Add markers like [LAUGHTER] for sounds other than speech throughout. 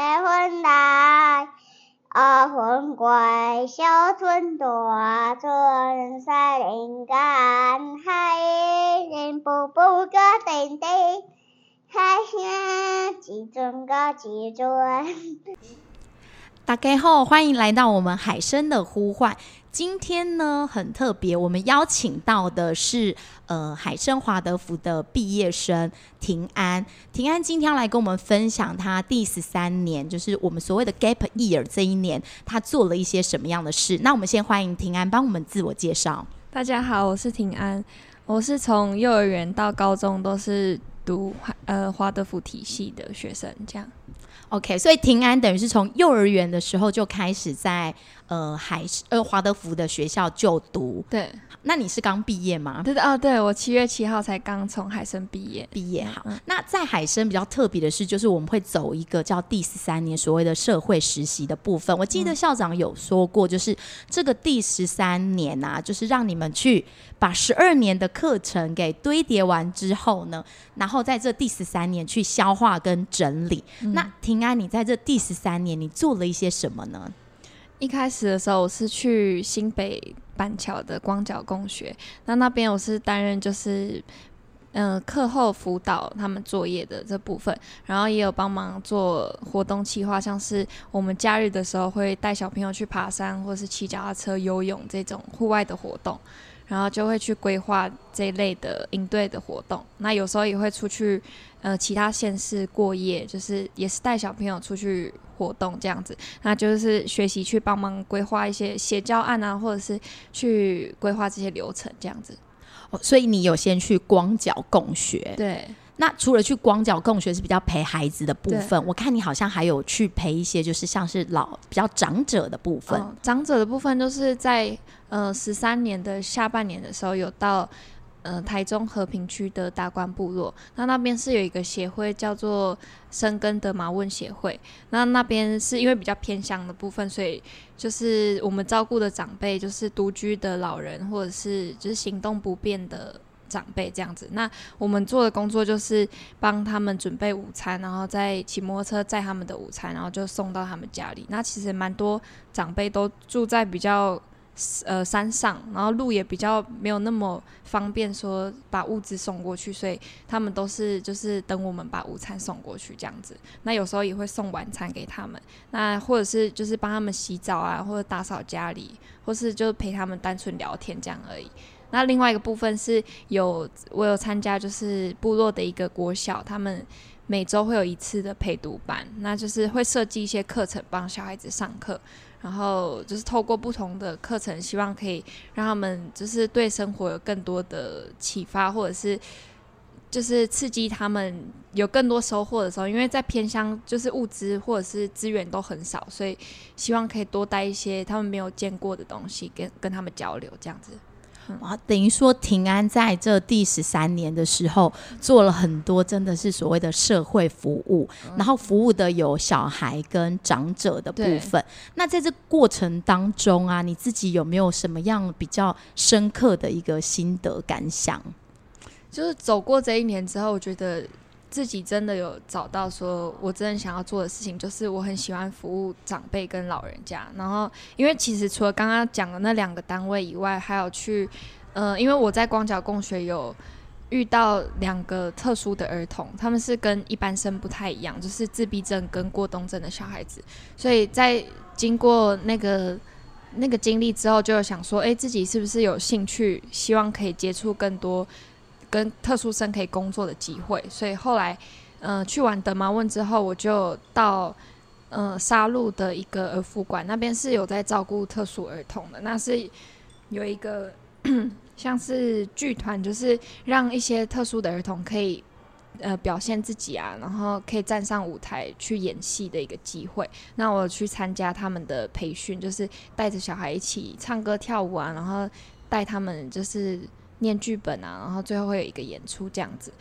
大风大，二分怪，小村大，春山林间，海人步步个叮叮，海声几阵个几阵。大家好，欢迎来到我们海声的呼唤。今天呢，很特别，我们邀请到的是呃海生华德福的毕业生庭安。庭安今天要来跟我们分享他第十三年，就是我们所谓的 gap year 这一年，他做了一些什么样的事。那我们先欢迎庭安帮我们自我介绍。大家好，我是庭安，我是从幼儿园到高中都是读呃华德福体系的学生，这样。OK，所以平安等于是从幼儿园的时候就开始在呃海呃华德福的学校就读。对，那你是刚毕业吗？对的哦，对，我七月七号才刚从海生毕业。毕业好，嗯、那在海生比较特别的是，就是我们会走一个叫第十三年所谓的社会实习的部分。我记得校长有说过，就是这个第十三年啊，就是让你们去把十二年的课程给堆叠完之后呢，然后在这第十三年去消化跟整理。嗯、那平安，你在这第十三年，你做了一些什么呢？一开始的时候，我是去新北板桥的光脚共学，那那边我是担任就是嗯课后辅导他们作业的这部分，然后也有帮忙做活动企划，像是我们假日的时候会带小朋友去爬山，或是骑脚踏车、游泳这种户外的活动。然后就会去规划这一类的应对的活动，那有时候也会出去，呃，其他县市过夜，就是也是带小朋友出去活动这样子，那就是学习去帮忙规划一些写教案啊，或者是去规划这些流程这样子。哦，所以你有先去光脚共学？对。那除了去光脚共学是比较陪孩子的部分，我看你好像还有去陪一些就是像是老比较长者的部分。哦，长者的部分就是在呃十三年的下半年的时候有到呃台中和平区的达官部落，那那边是有一个协会叫做生根德玛温协会，那那边是因为比较偏乡的部分，所以就是我们照顾的长辈就是独居的老人或者是就是行动不便的。长辈这样子，那我们做的工作就是帮他们准备午餐，然后再骑摩托车载他们的午餐，然后就送到他们家里。那其实蛮多长辈都住在比较呃山上，然后路也比较没有那么方便，说把物资送过去，所以他们都是就是等我们把午餐送过去这样子。那有时候也会送晚餐给他们，那或者是就是帮他们洗澡啊，或者打扫家里，或是就陪他们单纯聊天这样而已。那另外一个部分是有我有参加，就是部落的一个国小，他们每周会有一次的陪读班，那就是会设计一些课程帮小孩子上课，然后就是透过不同的课程，希望可以让他们就是对生活有更多的启发，或者是就是刺激他们有更多收获的时候，因为在偏乡就是物资或者是资源都很少，所以希望可以多带一些他们没有见过的东西跟跟他们交流，这样子。啊，等于说平安在这第十三年的时候做了很多，真的是所谓的社会服务，然后服务的有小孩跟长者的部分。那在这过程当中啊，你自己有没有什么样比较深刻的一个心得感想？就是走过这一年之后，我觉得。自己真的有找到说，我真的想要做的事情，就是我很喜欢服务长辈跟老人家。然后，因为其实除了刚刚讲的那两个单位以外，还有去，呃，因为我在光脚共学有遇到两个特殊的儿童，他们是跟一般生不太一样，就是自闭症跟过动症的小孩子。所以在经过那个那个经历之后，就想说，哎，自己是不是有兴趣，希望可以接触更多。跟特殊生可以工作的机会，所以后来，嗯、去完德玛温之后，我就到，呃，沙鹿的一个儿福馆，那边是有在照顾特殊儿童的，那是有一个 [COUGHS] 像是剧团，就是让一些特殊的儿童可以，呃，表现自己啊，然后可以站上舞台去演戏的一个机会。那我去参加他们的培训，就是带着小孩一起唱歌跳舞啊，然后带他们就是。念剧本啊，然后最后会有一个演出这样子。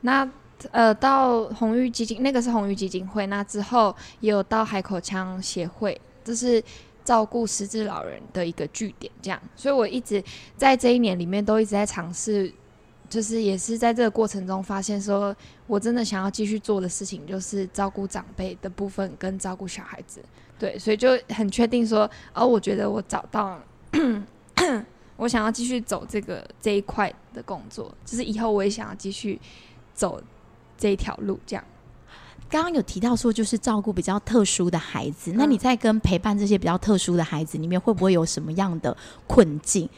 那呃，到红玉基金那个是红玉基金会，那之后也有到海口腔协会，这是照顾失智老人的一个据点这样。所以我一直在这一年里面都一直在尝试，就是也是在这个过程中发现，说我真的想要继续做的事情，就是照顾长辈的部分跟照顾小孩子。对，所以就很确定说，哦，我觉得我找到了，我想要继续走这个这一块的工作，就是以后我也想要继续走这一条路。这样，刚刚有提到说，就是照顾比较特殊的孩子，嗯、那你在跟陪伴这些比较特殊的孩子里面，会不会有什么样的困境？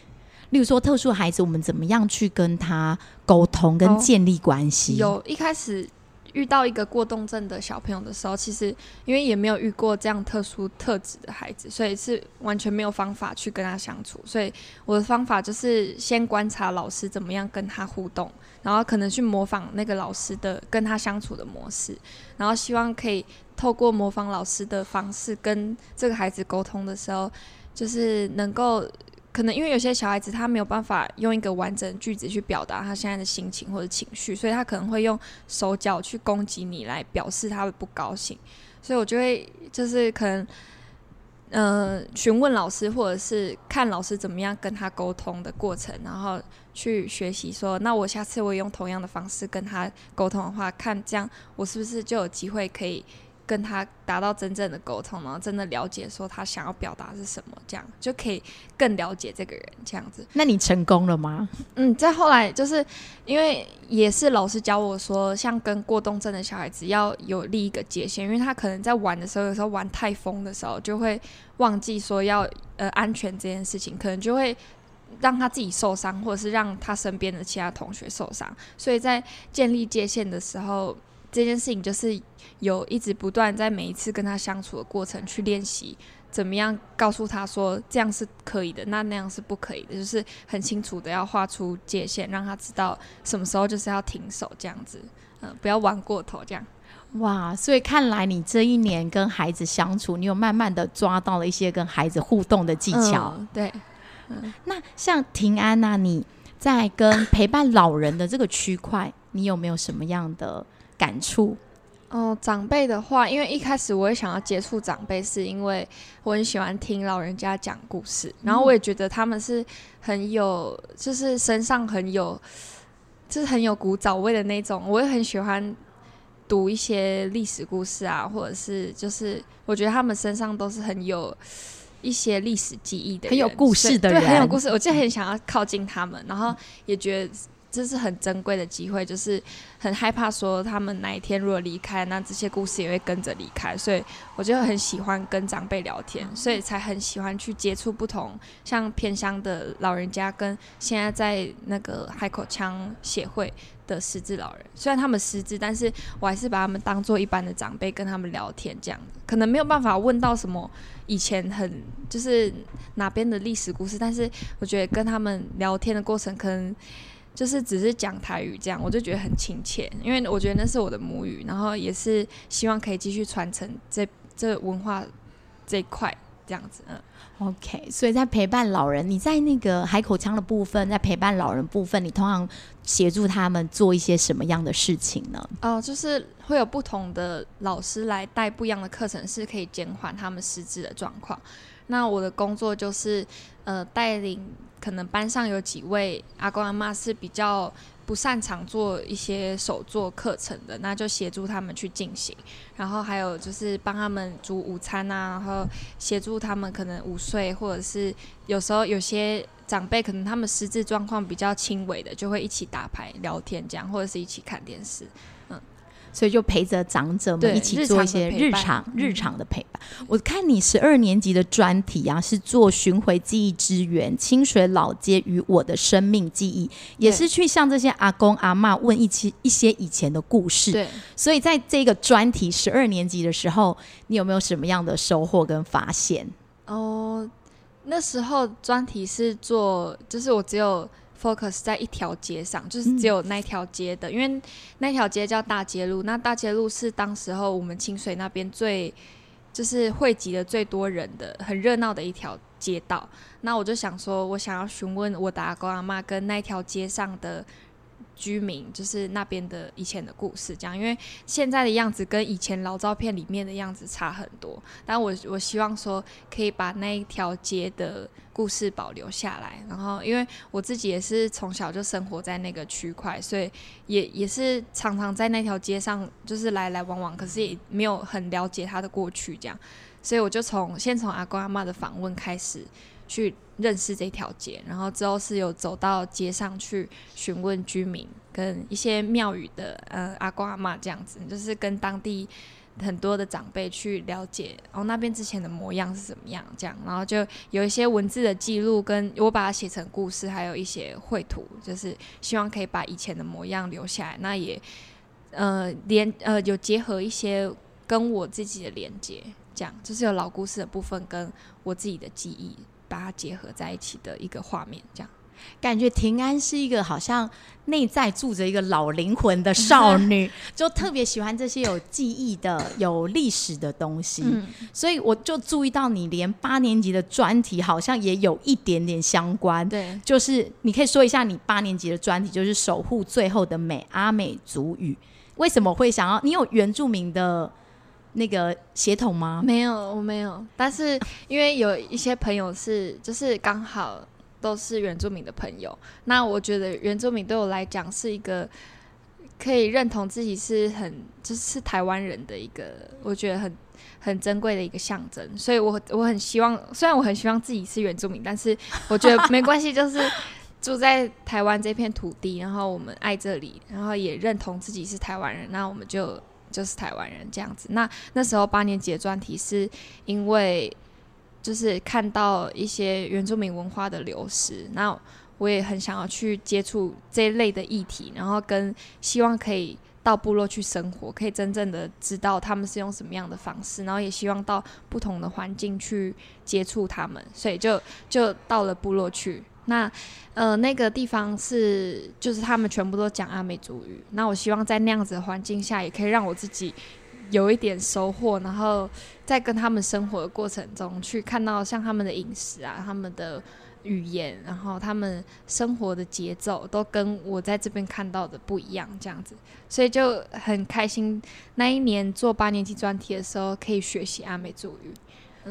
例如说，特殊的孩子，我们怎么样去跟他沟通跟建立关系？哦，有一开始。遇到一个过动症的小朋友的时候，其实因为也没有遇过这样特殊特质的孩子，所以是完全没有方法去跟他相处。所以我的方法就是先观察老师怎么样跟他互动，然后可能去模仿那个老师的跟他相处的模式，然后希望可以透过模仿老师的方式跟这个孩子沟通的时候，就是能够。可能因为有些小孩子他没有办法用一个完整的句子去表达他现在的心情或者情绪，所以他可能会用手脚去攻击你来表示他的不高兴。所以我就会就是可能，呃，询问老师或者是看老师怎么样跟他沟通的过程，然后去学习说，那我下次我也用同样的方式跟他沟通的话，看这样我是不是就有机会可以。跟他达到真正的沟通，然后真的了解说他想要表达是什么，这样就可以更了解这个人这样子。那你成功了吗？嗯，再后来就是因为也是老师教我说，像跟过动症的小孩子要有立一个界限，因为他可能在玩的时候，有时候玩太疯的时候，就会忘记说要呃安全这件事情，可能就会让他自己受伤，或者是让他身边的其他同学受伤。所以在建立界限的时候。这件事情就是有一直不断在每一次跟他相处的过程去练习，怎么样告诉他说这样是可以的，那那样是不可以的，就是很清楚的要画出界限，让他知道什么时候就是要停手这样子，嗯，不要玩过头这样。哇，所以看来你这一年跟孩子相处，你有慢慢的抓到了一些跟孩子互动的技巧。嗯、对，嗯，那像平安呐、啊，你在跟陪伴老人的这个区块，你有没有什么样的？感触哦，长辈的话，因为一开始我也想要接触长辈，是因为我很喜欢听老人家讲故事，嗯、然后我也觉得他们是很有，就是身上很有，就是很有古早味的那种。我也很喜欢读一些历史故事啊，或者是就是我觉得他们身上都是很有一些历史记忆的，很有故事的人，对，很有故事。我就很想要靠近他们，然后也觉得。这是很珍贵的机会，就是很害怕说他们哪一天如果离开，那这些故事也会跟着离开，所以我就很喜欢跟长辈聊天，所以才很喜欢去接触不同像偏乡的老人家，跟现在在那个海口腔协会的失智老人，虽然他们失智，但是我还是把他们当做一般的长辈跟他们聊天，这样可能没有办法问到什么以前很就是哪边的历史故事，但是我觉得跟他们聊天的过程可能。就是只是讲台语这样，我就觉得很亲切，因为我觉得那是我的母语，然后也是希望可以继续传承这这文化这一块这样子。嗯，OK，所以在陪伴老人，你在那个海口腔的部分，在陪伴老人部分，你通常协助他们做一些什么样的事情呢？哦，就是会有不同的老师来带不一样的课程，是可以减缓他们失智的状况。那我的工作就是呃带领。可能班上有几位阿公阿嬷是比较不擅长做一些手作课程的，那就协助他们去进行。然后还有就是帮他们煮午餐啊，然后协助他们可能午睡，或者是有时候有些长辈可能他们失智状况比较轻微的，就会一起打牌聊天这样，或者是一起看电视。所以就陪着长者们一起做一些日常日常的陪伴。我看你十二年级的专题啊，是做巡回记忆之源，清水老街与我的生命记忆，也是去向这些阿公阿嬷问一些一些以前的故事。对，所以在这个专题十二年级的时候，你有没有什么样的收获跟发现？哦，那时候专题是做，就是我只有。Focus 在一条街上，就是只有那条街的，嗯、因为那条街叫大街路。那大街路是当时候我们清水那边最就是汇集的最多人的、很热闹的一条街道。那我就想说，我想要询问我的阿公阿妈跟那条街上的居民，就是那边的以前的故事，这样，因为现在的样子跟以前老照片里面的样子差很多。但我我希望说，可以把那一条街的故事保留下来。然后，因为我自己也是从小就生活在那个区块，所以也也是常常在那条街上就是来来往往，可是也没有很了解他的过去，这样。所以我就从先从阿公阿嬷的访问开始。去认识这条街，然后之后是有走到街上去询问居民跟一些庙宇的呃阿公阿嬷这样子，就是跟当地很多的长辈去了解哦那边之前的模样是怎么样这样，然后就有一些文字的记录，跟我把它写成故事，还有一些绘图，就是希望可以把以前的模样留下来。那也呃连呃有结合一些跟我自己的连接，这样就是有老故事的部分跟我自己的记忆。把它结合在一起的一个画面，这样感觉平安是一个好像内在住着一个老灵魂的少女，[LAUGHS] 就特别喜欢这些有记忆的、有历史的东西。嗯，所以我就注意到你连八年级的专题好像也有一点点相关。对，就是你可以说一下你八年级的专题，就是守护最后的美阿美族语，为什么会想要？你有原住民的？那个协同吗？没有，我没有。但是因为有一些朋友是，就是刚好都是原住民的朋友。那我觉得原住民对我来讲是一个可以认同自己是很就是台湾人的一个，我觉得很很珍贵的一个象征。所以我我很希望，虽然我很希望自己是原住民，但是我觉得没关系，就是住在台湾这片土地，然后我们爱这里，然后也认同自己是台湾人，那我们就。就是台湾人这样子。那那时候八年级的专题是因为就是看到一些原住民文化的流失，那我也很想要去接触这一类的议题，然后跟希望可以到部落去生活，可以真正的知道他们是用什么样的方式，然后也希望到不同的环境去接触他们，所以就就到了部落去。那，呃，那个地方是，就是他们全部都讲阿美族语。那我希望在那样子的环境下，也可以让我自己有一点收获，然后在跟他们生活的过程中，去看到像他们的饮食啊，他们的语言，然后他们生活的节奏，都跟我在这边看到的不一样，这样子，所以就很开心。那一年做八年级专题的时候，可以学习阿美族语。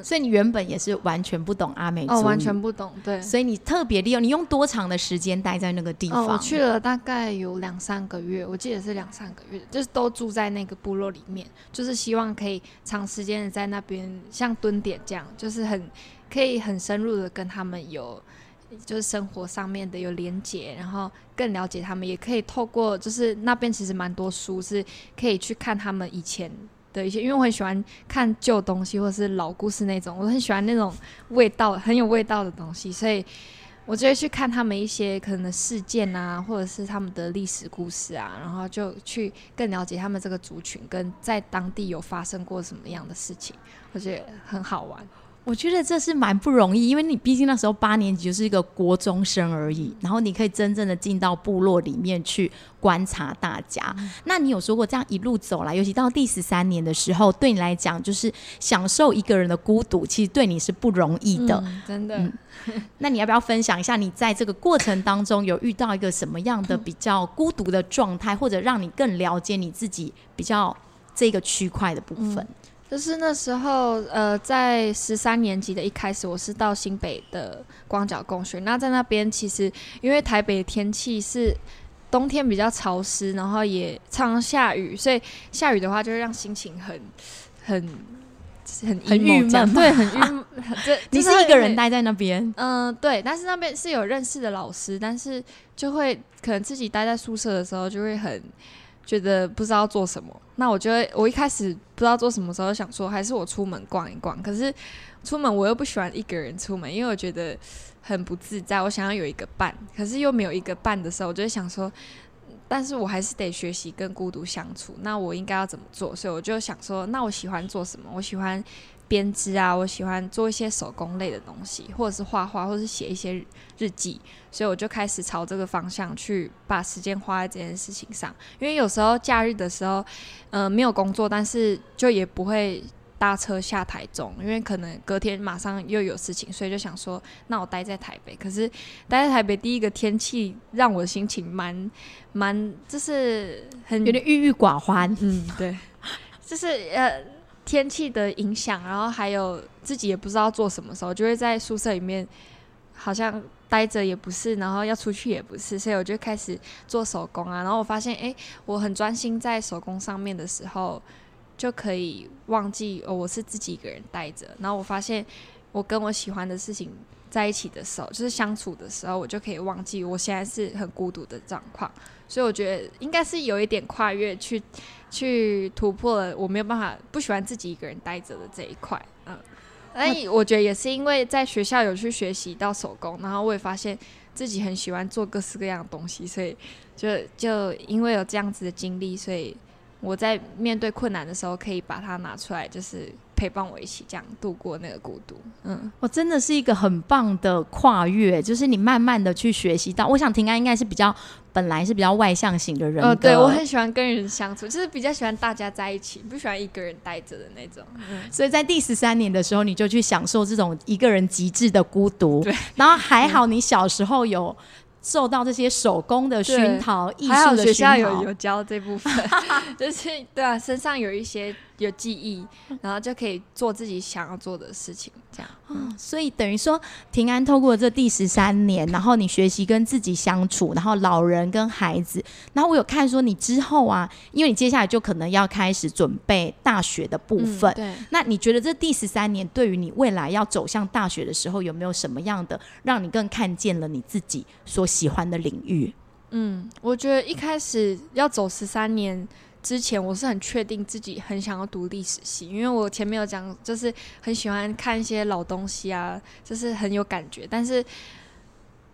所以你原本也是完全不懂阿美哦，完全不懂，对。所以你特别利用，你用多长的时间待在那个地方？哦，我去了大概有两三个月，我记得是两三个月，就是都住在那个部落里面，就是希望可以长时间的在那边，像蹲点这样，就是很可以很深入的跟他们有，就是生活上面的有连结，然后更了解他们，也可以透过就是那边其实蛮多书是可以去看他们以前。的一些，因为我很喜欢看旧东西或者是老故事那种，我很喜欢那种味道很有味道的东西，所以我就会去看他们一些可能事件啊，或者是他们的历史故事啊，然后就去更了解他们这个族群跟在当地有发生过什么样的事情，我觉得很好玩。我觉得这是蛮不容易，因为你毕竟那时候八年级就是一个国中生而已，然后你可以真正的进到部落里面去观察大家。嗯、那你有说过这样一路走来，尤其到第十三年的时候，对你来讲就是享受一个人的孤独，其实对你是不容易的，嗯、真的、嗯。那你要不要分享一下，你在这个过程当中有遇到一个什么样的比较孤独的状态，或者让你更了解你自己比较这个区块的部分？嗯就是那时候，呃，在十三年级的一开始，我是到新北的光脚共学。那在那边，其实因为台北的天气是冬天比较潮湿，然后也常常下雨，所以下雨的话就会让心情很、很、很很郁闷。对，很郁闷。这 [LAUGHS] 你是一个人待在那边？嗯、呃，对。但是那边是有认识的老师，但是就会可能自己待在宿舍的时候，就会很。觉得不知道做什么，那我觉得我一开始不知道做什么时候，想说还是我出门逛一逛。可是出门我又不喜欢一个人出门，因为我觉得很不自在。我想要有一个伴，可是又没有一个伴的时候，我就想说，但是我还是得学习跟孤独相处。那我应该要怎么做？所以我就想说，那我喜欢做什么？我喜欢。编织啊，我喜欢做一些手工类的东西，或者是画画，或者是写一些日记，所以我就开始朝这个方向去把时间花在这件事情上。因为有时候假日的时候，呃，没有工作，但是就也不会搭车下台中，因为可能隔天马上又有事情，所以就想说，那我待在台北。可是待在台北，第一个天气让我的心情蛮蛮，就是很有点郁郁寡欢。嗯，对，[LAUGHS] 就是呃天气的影响，然后还有自己也不知道做什么时候，就会在宿舍里面好像待着也不是，然后要出去也不是，所以我就开始做手工啊。然后我发现，哎，我很专心在手工上面的时候。就可以忘记哦，我是自己一个人待着。然后我发现，我跟我喜欢的事情在一起的时候，就是相处的时候，我就可以忘记我现在是很孤独的状况。所以我觉得应该是有一点跨越去，[LAUGHS] 去突破了我没有办法不喜欢自己一个人待着的这一块。嗯，哎，我觉得也是因为在学校有去学习到手工，然后我也发现自己很喜欢做各式各样的东西，所以就就因为有这样子的经历，所以。我在面对困难的时候，可以把它拿出来，就是陪伴我一起这样度过那个孤独。嗯，我真的是一个很棒的跨越，就是你慢慢的去学习到。我想婷安应该是比较本来是比较外向型的人。呃，对，我很喜欢跟人相处，就是比较喜欢大家在一起，不喜欢一个人待着的那种。嗯，所以在第十三年的时候，你就去享受这种一个人极致的孤独。对，然后还好你小时候有。受到这些手工的熏陶，艺术的熏陶，学校有有教这部分，[LAUGHS] 就是对啊，身上有一些有记忆，然后就可以做自己想要做的事情，这样。嗯，所以等于说，平安透过这第十三年，然后你学习跟自己相处，然后老人跟孩子，然后我有看说你之后啊，因为你接下来就可能要开始准备大学的部分，嗯、对。那你觉得这第十三年对于你未来要走向大学的时候，有没有什么样的让你更看见了你自己所喜欢的领域？嗯，我觉得一开始要走十三年。之前我是很确定自己很想要读历史系，因为我前面有讲，就是很喜欢看一些老东西啊，就是很有感觉。但是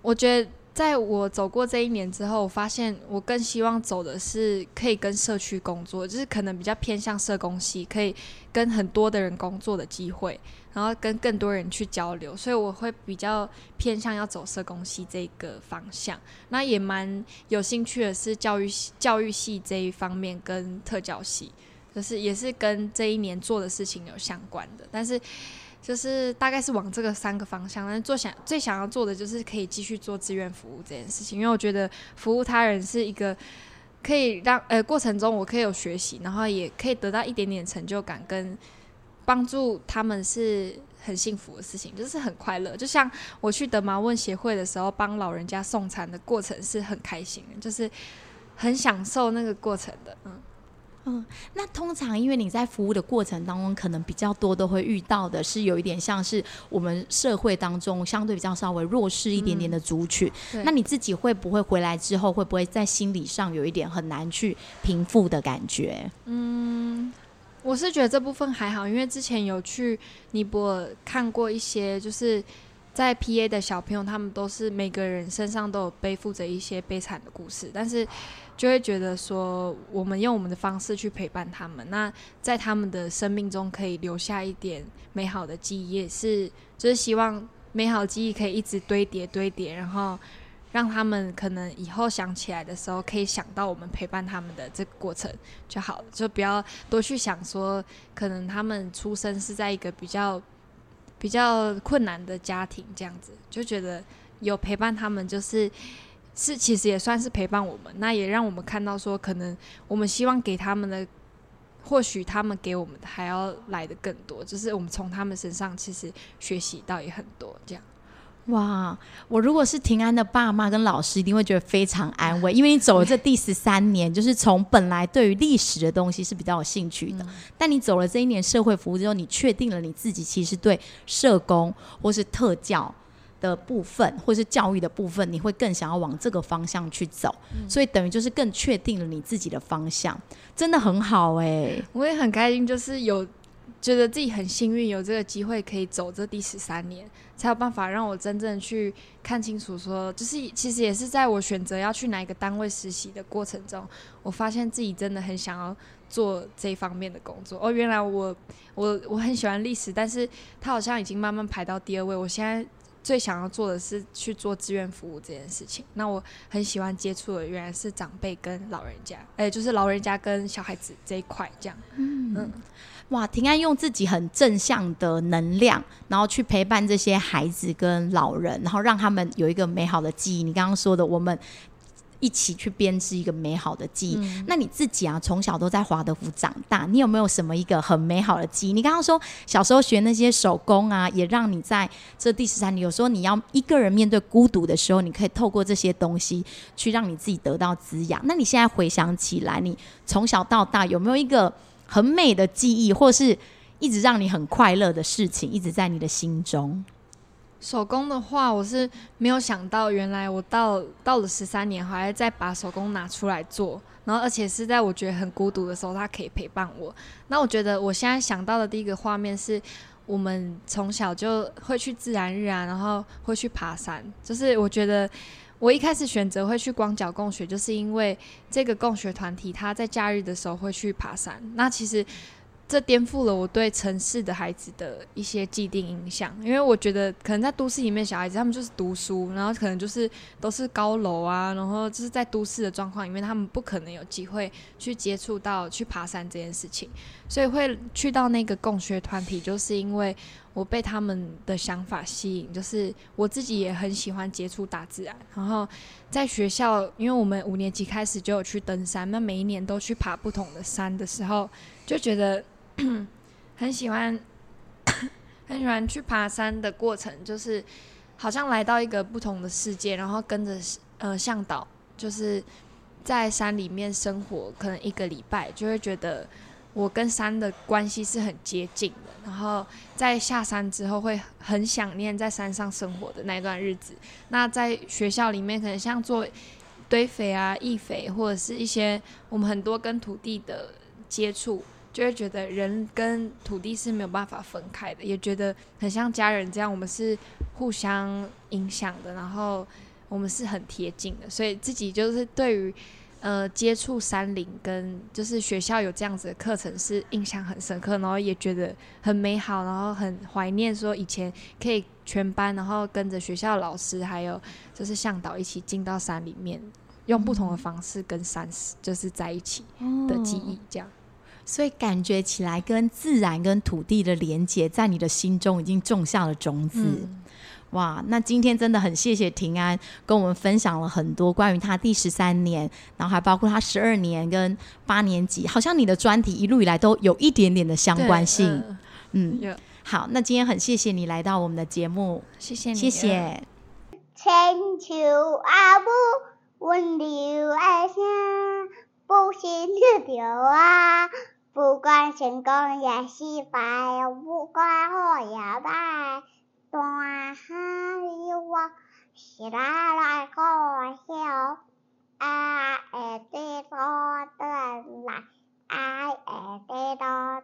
我觉得。在我走过这一年之后，我发现我更希望走的是可以跟社区工作，就是可能比较偏向社工系，可以跟很多的人工作的机会，然后跟更多人去交流，所以我会比较偏向要走社工系这个方向。那也蛮有兴趣的是教育系、教育系这一方面跟特教系，就是也是跟这一年做的事情有相关的，但是。就是大概是往这个三个方向，但是做想最想要做的就是可以继续做志愿服务这件事情，因为我觉得服务他人是一个可以让呃过程中我可以有学习，然后也可以得到一点点成就感，跟帮助他们是很幸福的事情，就是很快乐。就像我去德玛问协会的时候，帮老人家送餐的过程是很开心的，就是很享受那个过程的，嗯。嗯，那通常因为你在服务的过程当中，可能比较多都会遇到的是有一点像是我们社会当中相对比较稍微弱势一点点的族群。嗯，那你自己会不会回来之后，会不会在心理上有一点很难去平复的感觉？嗯，我是觉得这部分还好，因为之前有去尼泊尔看过一些，就是在 PA 的小朋友，他们都是每个人身上都有背负着一些悲惨的故事，但是。就会觉得说，我们用我们的方式去陪伴他们，那在他们的生命中可以留下一点美好的记忆，也是就是希望美好记忆可以一直堆叠堆叠，然后让他们可能以后想起来的时候，可以想到我们陪伴他们的这个过程就好了，就不要多去想说，可能他们出生是在一个比较比较困难的家庭这样子，就觉得有陪伴他们就是。是，其实也算是陪伴我们，那也让我们看到说，可能我们希望给他们的，或许他们给我们的还要来的更多，就是我们从他们身上其实学习到也很多。这样，哇，我如果是平安的爸妈跟老师，一定会觉得非常安慰，因为你走了这第十三年，就是从本来对于历史的东西是比较有兴趣的，嗯、但你走了这一年社会服务之后，你确定了你自己其实对社工或是特教。的部分，或是教育的部分，你会更想要往这个方向去走，嗯、所以等于就是更确定了你自己的方向，真的很好哎、欸！我也很开心，就是有觉得自己很幸运，有这个机会可以走这第十三年，才有办法让我真正去看清楚说，就是其实也是在我选择要去哪一个单位实习的过程中，我发现自己真的很想要做这方面的工作。哦，原来我我我很喜欢历史，但是它好像已经慢慢排到第二位，我现在。最想要做的是去做志愿服务这件事情。那我很喜欢接触的原来是长辈跟老人家，哎、就是老人家跟小孩子这一块这样。嗯，嗯哇，庭安用自己很正向的能量，然后去陪伴这些孩子跟老人，然后让他们有一个美好的记忆。你刚刚说的，我们。一起去编织一个美好的记忆。嗯、那你自己啊，从小都在华德福长大，你有没有什么一个很美好的记忆？你刚刚说小时候学那些手工啊，也让你在这第十三年，有时候你要一个人面对孤独的时候，你可以透过这些东西去让你自己得到滋养。那你现在回想起来，你从小到大有没有一个很美的记忆，或是一直让你很快乐的事情，一直在你的心中？手工的话，我是没有想到，原来我到到了十三年，还要再把手工拿出来做，然后而且是在我觉得很孤独的时候，它可以陪伴我。那我觉得我现在想到的第一个画面是，我们从小就会去自然日啊，然后会去爬山。就是我觉得我一开始选择会去光脚共学，就是因为这个共学团体，他在假日的时候会去爬山。那其实。这颠覆了我对城市的孩子的一些既定印象，因为我觉得可能在都市里面，小孩子他们就是读书，然后可能就是都是高楼啊，然后就是在都市的状况里面，他们不可能有机会去接触到去爬山这件事情，所以会去到那个共学团体，就是因为我被他们的想法吸引，就是我自己也很喜欢接触大自然，然后在学校，因为我们五年级开始就有去登山，那每一年都去爬不同的山的时候，就觉得。[COUGHS] 很喜欢，[COUGHS] 很喜欢去爬山的过程，就是好像来到一个不同的世界，然后跟着呃向导，就是在山里面生活，可能一个礼拜，就会觉得我跟山的关系是很接近的。然后在下山之后，会很想念在山上生活的那段日子。那在学校里面，可能像做堆肥啊、易肥，或者是一些我们很多跟土地的接触。就会觉得人跟土地是没有办法分开的，也觉得很像家人这样，我们是互相影响的，然后我们是很贴近的，所以自己就是对于呃接触山林跟就是学校有这样子的课程是印象很深刻，然后也觉得很美好，然后很怀念说以前可以全班然后跟着学校老师还有就是向导一起进到山里面，用不同的方式跟山就是在一起的记忆这样。所以感觉起来，跟自然跟土地的连接，在你的心中已经种下了种子。嗯、哇，那今天真的很谢谢庭安跟我们分享了很多关于他第十三年，然后还包括他十二年跟八年级，好像你的专题一路以来都有一点点的相关性。呃、嗯，有好，那今天很谢谢你来到我们的节目，谢谢你，谢谢。千秋阿母，温柔爱声，不心流啊。不管成功也失败，不管好也坏，大海里我是哪来可笑？爱会得到的来，爱会得到。